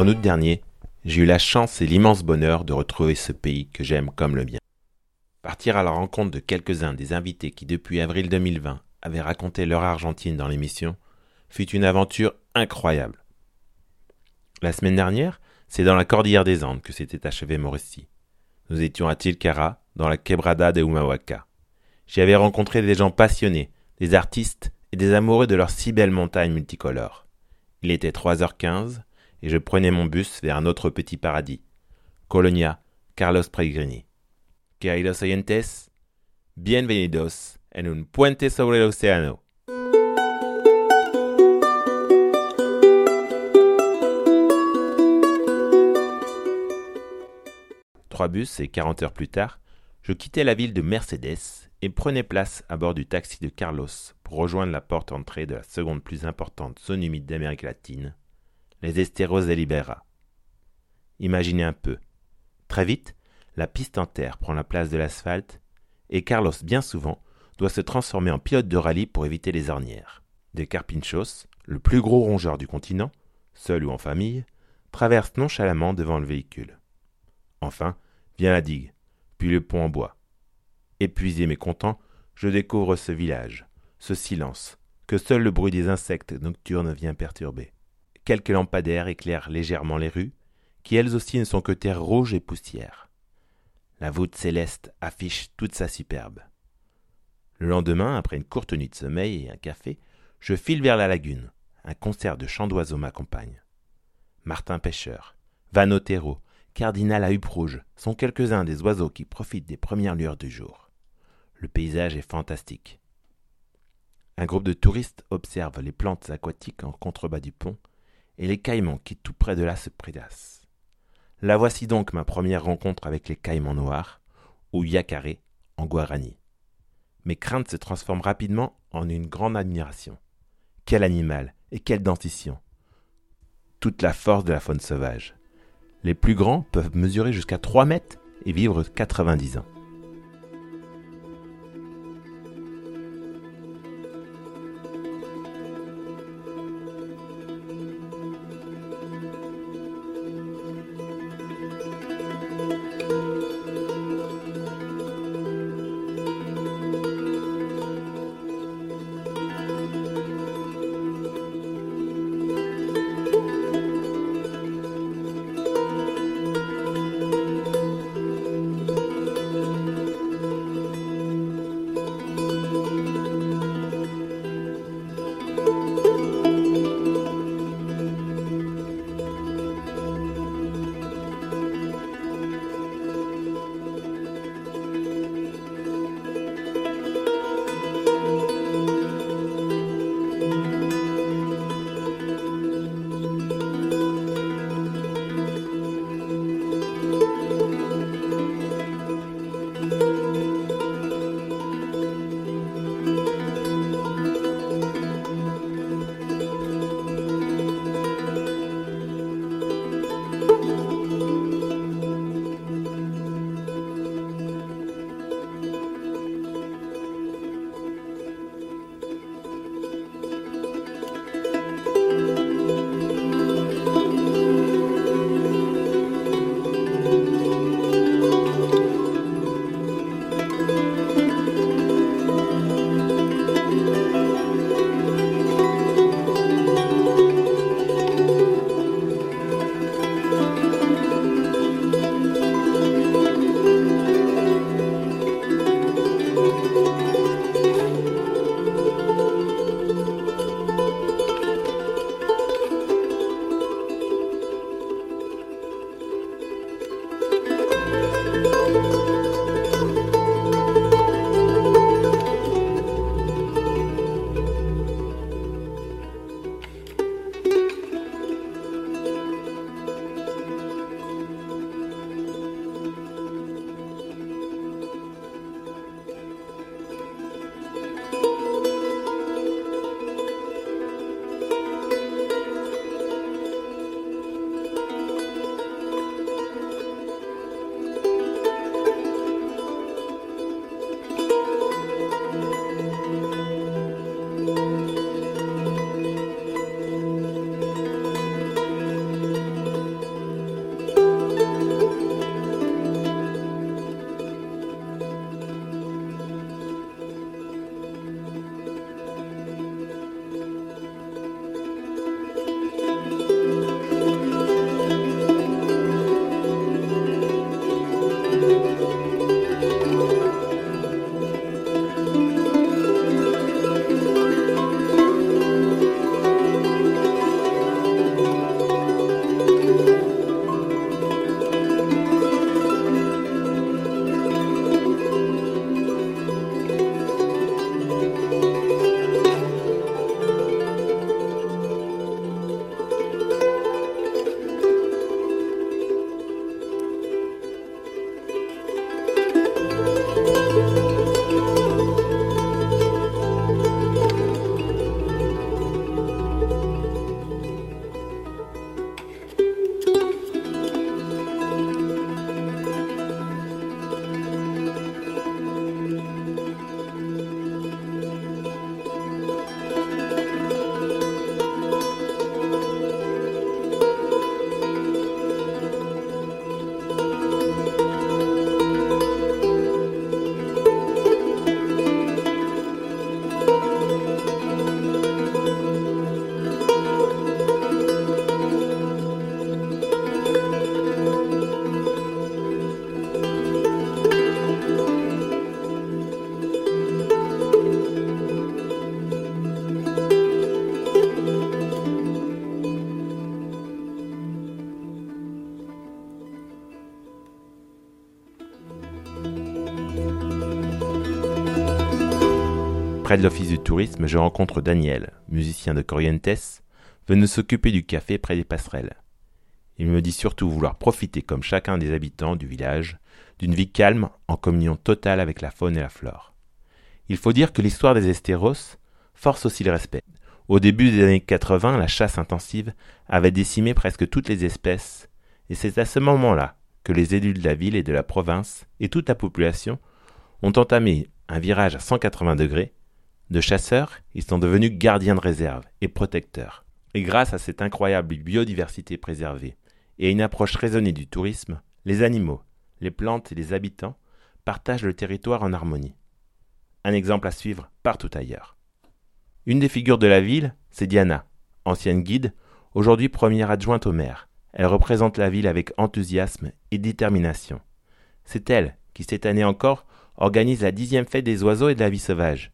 En août dernier, j'ai eu la chance et l'immense bonheur de retrouver ce pays que j'aime comme le mien. Partir à la rencontre de quelques-uns des invités qui depuis avril 2020 avaient raconté leur Argentine dans l'émission fut une aventure incroyable. La semaine dernière, c'est dans la cordillère des Andes que s'était achevé mon récit. Nous étions à Tilcara, dans la quebrada de Humahuaca. J'y avais rencontré des gens passionnés, des artistes et des amoureux de leurs si belles montagnes multicolores. Il était 3h15 et je prenais mon bus vers un autre petit paradis. Colonia, Carlos Pellegrini. Queridos oyentes, bienvenidos en un puente sobre el océano. Trois bus et 40 heures plus tard, je quittais la ville de Mercedes et prenais place à bord du taxi de Carlos pour rejoindre la porte entrée de la seconde plus importante zone humide d'Amérique latine, les Esteros de Libera. Imaginez un peu. Très vite, la piste en terre prend la place de l'asphalte et Carlos, bien souvent, doit se transformer en pilote de rallye pour éviter les ornières. Des Carpinchos, le plus gros rongeur du continent, seul ou en famille, traverse nonchalamment devant le véhicule. Enfin, vient la digue, puis le pont en bois. Épuisé mais content, je découvre ce village, ce silence, que seul le bruit des insectes nocturnes vient perturber. Quelques lampadaires éclairent légèrement les rues, qui elles aussi ne sont que terre rouge et poussière. La voûte céleste affiche toute sa superbe. Le lendemain, après une courte nuit de sommeil et un café, je file vers la lagune. Un concert de chants d'oiseaux m'accompagne. Martin Pêcheur, Van Otero, Cardinal à huppe rouge sont quelques-uns des oiseaux qui profitent des premières lueurs du jour. Le paysage est fantastique. Un groupe de touristes observe les plantes aquatiques en contrebas du pont et les caïmans qui tout près de là se prédassent. La voici donc ma première rencontre avec les caïmans noirs, ou yacaré en guarani. Mes craintes se transforment rapidement en une grande admiration. Quel animal et quelle dentition Toute la force de la faune sauvage. Les plus grands peuvent mesurer jusqu'à 3 mètres et vivre 90 ans. Près de l'office du tourisme, je rencontre Daniel, musicien de Corrientes, venu s'occuper du café près des passerelles. Il me dit surtout vouloir profiter, comme chacun des habitants du village, d'une vie calme en communion totale avec la faune et la flore. Il faut dire que l'histoire des estéros force aussi le respect. Au début des années 80, la chasse intensive avait décimé presque toutes les espèces, et c'est à ce moment-là que les élus de la ville et de la province, et toute la population, ont entamé un virage à 180 degrés. De chasseurs, ils sont devenus gardiens de réserve et protecteurs. Et grâce à cette incroyable biodiversité préservée et à une approche raisonnée du tourisme, les animaux, les plantes et les habitants partagent le territoire en harmonie. Un exemple à suivre partout ailleurs. Une des figures de la ville, c'est Diana, ancienne guide, aujourd'hui première adjointe au maire. Elle représente la ville avec enthousiasme et détermination. C'est elle qui, cette année encore, organise la dixième fête des oiseaux et de la vie sauvage.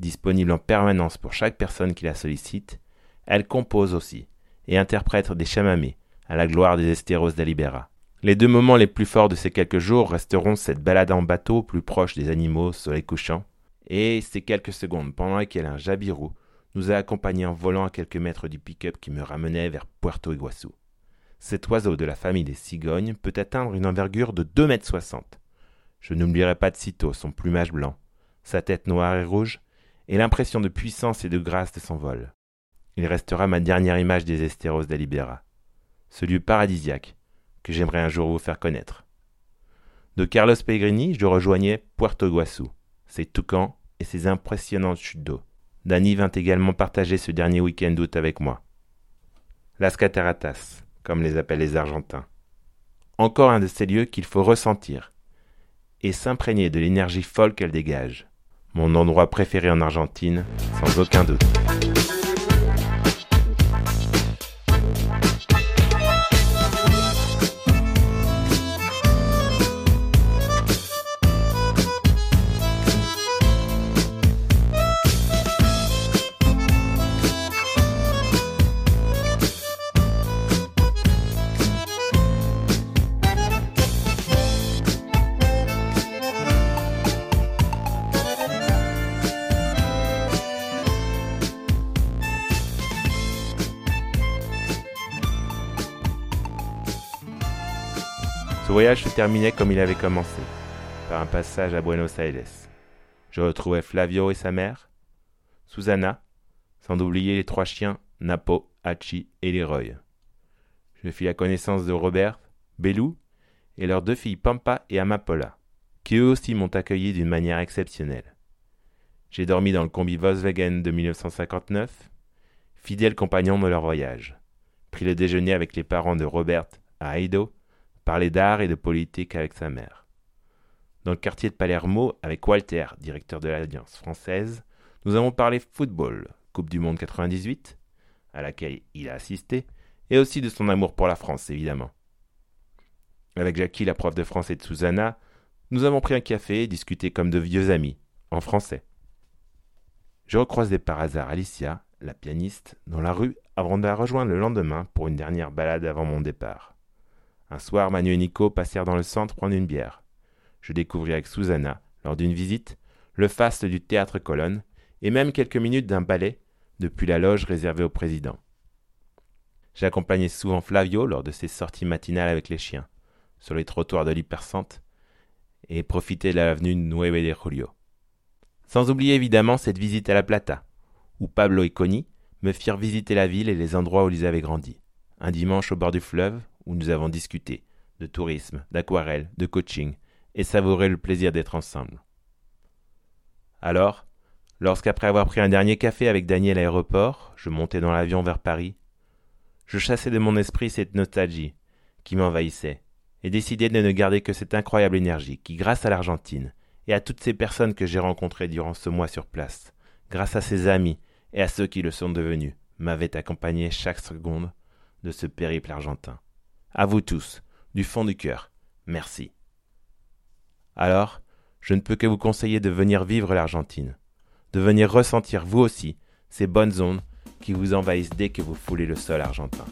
Disponible en permanence pour chaque personne qui la sollicite, elle compose aussi et interprète des chamamés à la gloire des Estéros d'Alibera. Les deux moments les plus forts de ces quelques jours resteront cette balade en bateau plus proche des animaux soleil couchant, et ces quelques secondes pendant lesquelles un jabirou nous a accompagnés en volant à quelques mètres du pick-up qui me ramenait vers Puerto Iguaçu. Cet oiseau de la famille des cigognes peut atteindre une envergure de deux mètres soixante. Je n'oublierai pas de sitôt son plumage blanc, sa tête noire et rouge, et l'impression de puissance et de grâce de son vol. Il restera ma dernière image des Estéros d'Alibera, ce lieu paradisiaque que j'aimerais un jour vous faire connaître. De Carlos Pellegrini, je rejoignais Puerto Iguaçu, ses toucans et ses impressionnantes chutes d'eau. Dany vint également partager ce dernier week-end d'août avec moi. Las Cataratas, comme les appellent les Argentins. Encore un de ces lieux qu'il faut ressentir et s'imprégner de l'énergie folle qu'elle dégage. Mon endroit préféré en Argentine, sans aucun doute. Voyage se terminait comme il avait commencé, par un passage à Buenos Aires. Je retrouvais Flavio et sa mère, Susanna, sans oublier les trois chiens Napo, Hachi et Leroy. Je fis la connaissance de Robert, Belou et leurs deux filles Pampa et Amapola, qui eux aussi m'ont accueilli d'une manière exceptionnelle. J'ai dormi dans le combi Volkswagen de 1959, fidèle compagnon de leur voyage. Pris le déjeuner avec les parents de Robert à Aido parler d'art et de politique avec sa mère. Dans le quartier de Palermo, avec Walter, directeur de l'Alliance française, nous avons parlé football, Coupe du Monde 98, à laquelle il a assisté, et aussi de son amour pour la France, évidemment. Avec Jackie, la prof de français de Susanna, nous avons pris un café et discuté comme de vieux amis, en français. Je recroisais par hasard Alicia, la pianiste, dans la rue avant de la rejoindre le lendemain pour une dernière balade avant mon départ. Un soir, Manu et Nico passèrent dans le centre prendre une bière. Je découvris avec Susanna, lors d'une visite, le faste du théâtre Colonne, et même quelques minutes d'un ballet, depuis la loge réservée au président. J'accompagnais souvent Flavio lors de ses sorties matinales avec les chiens, sur les trottoirs de l'hypercentre, et profitais de l'avenue Nueve de Julio. Sans oublier évidemment cette visite à la Plata, où Pablo et Connie me firent visiter la ville et les endroits où ils avaient grandi. Un dimanche au bord du fleuve, où nous avons discuté de tourisme, d'aquarelle, de coaching, et savouré le plaisir d'être ensemble. Alors, lorsqu'après avoir pris un dernier café avec Daniel à l'aéroport, je montais dans l'avion vers Paris, je chassais de mon esprit cette nostalgie qui m'envahissait, et décidai de ne garder que cette incroyable énergie qui, grâce à l'Argentine, et à toutes ces personnes que j'ai rencontrées durant ce mois sur place, grâce à ses amis et à ceux qui le sont devenus, m'avait accompagné chaque seconde de ce périple argentin. À vous tous, du fond du cœur, merci. Alors, je ne peux que vous conseiller de venir vivre l'Argentine, de venir ressentir vous aussi ces bonnes ondes qui vous envahissent dès que vous foulez le sol argentin.